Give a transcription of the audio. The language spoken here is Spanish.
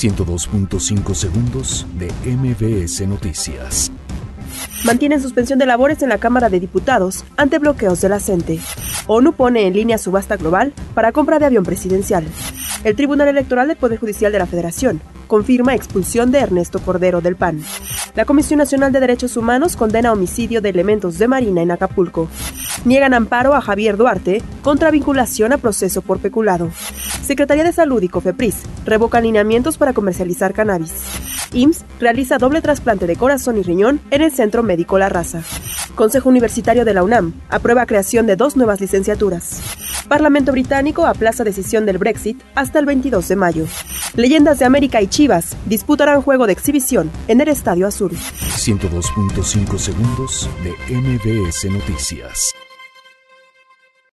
102.5 segundos de MBS Noticias. Mantienen suspensión de labores en la Cámara de Diputados ante bloqueos de la. ONU pone en línea subasta global para compra de avión presidencial. El Tribunal Electoral del Poder Judicial de la Federación confirma expulsión de Ernesto Cordero del PAN. La Comisión Nacional de Derechos Humanos condena homicidio de elementos de Marina en Acapulco. Niegan amparo a Javier Duarte contra vinculación a proceso por peculado. Secretaría de Salud y COFEPRIS revocan lineamientos para comercializar cannabis. IMSS realiza doble trasplante de corazón y riñón en el Centro Médico La Raza. Consejo Universitario de la UNAM aprueba creación de dos nuevas licenciaturas. Parlamento británico aplaza decisión del Brexit hasta el 22 de mayo. Leyendas de América y Chivas disputarán juego de exhibición en el Estadio Azul. 102.5 segundos de MBS Noticias.